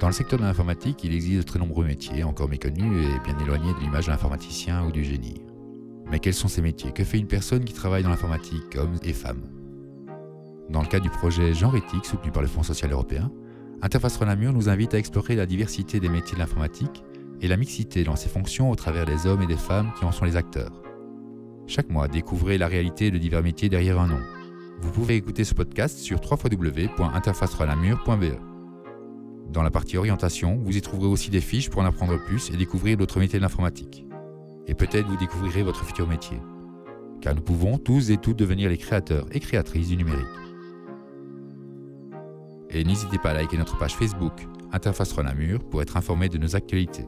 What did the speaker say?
Dans le secteur de l'informatique, il existe de très nombreux métiers encore méconnus et bien éloignés de l'image de l'informaticien ou du génie. Mais quels sont ces métiers? Que fait une personne qui travaille dans l'informatique, hommes et femmes Dans le cadre du projet Genre soutenu par le Fonds social européen, Interface Renamur nous invite à explorer la diversité des métiers de l'informatique et la mixité dans ses fonctions au travers des hommes et des femmes qui en sont les acteurs. Chaque mois, découvrez la réalité de divers métiers derrière un nom. Vous pouvez écouter ce podcast sur www.interfacerenamur.be. Dans la partie orientation, vous y trouverez aussi des fiches pour en apprendre plus et découvrir d'autres métiers de l'informatique. Et peut-être vous découvrirez votre futur métier. Car nous pouvons tous et toutes devenir les créateurs et créatrices du numérique. Et n'hésitez pas à liker notre page Facebook Interface Renamur pour être informé de nos actualités.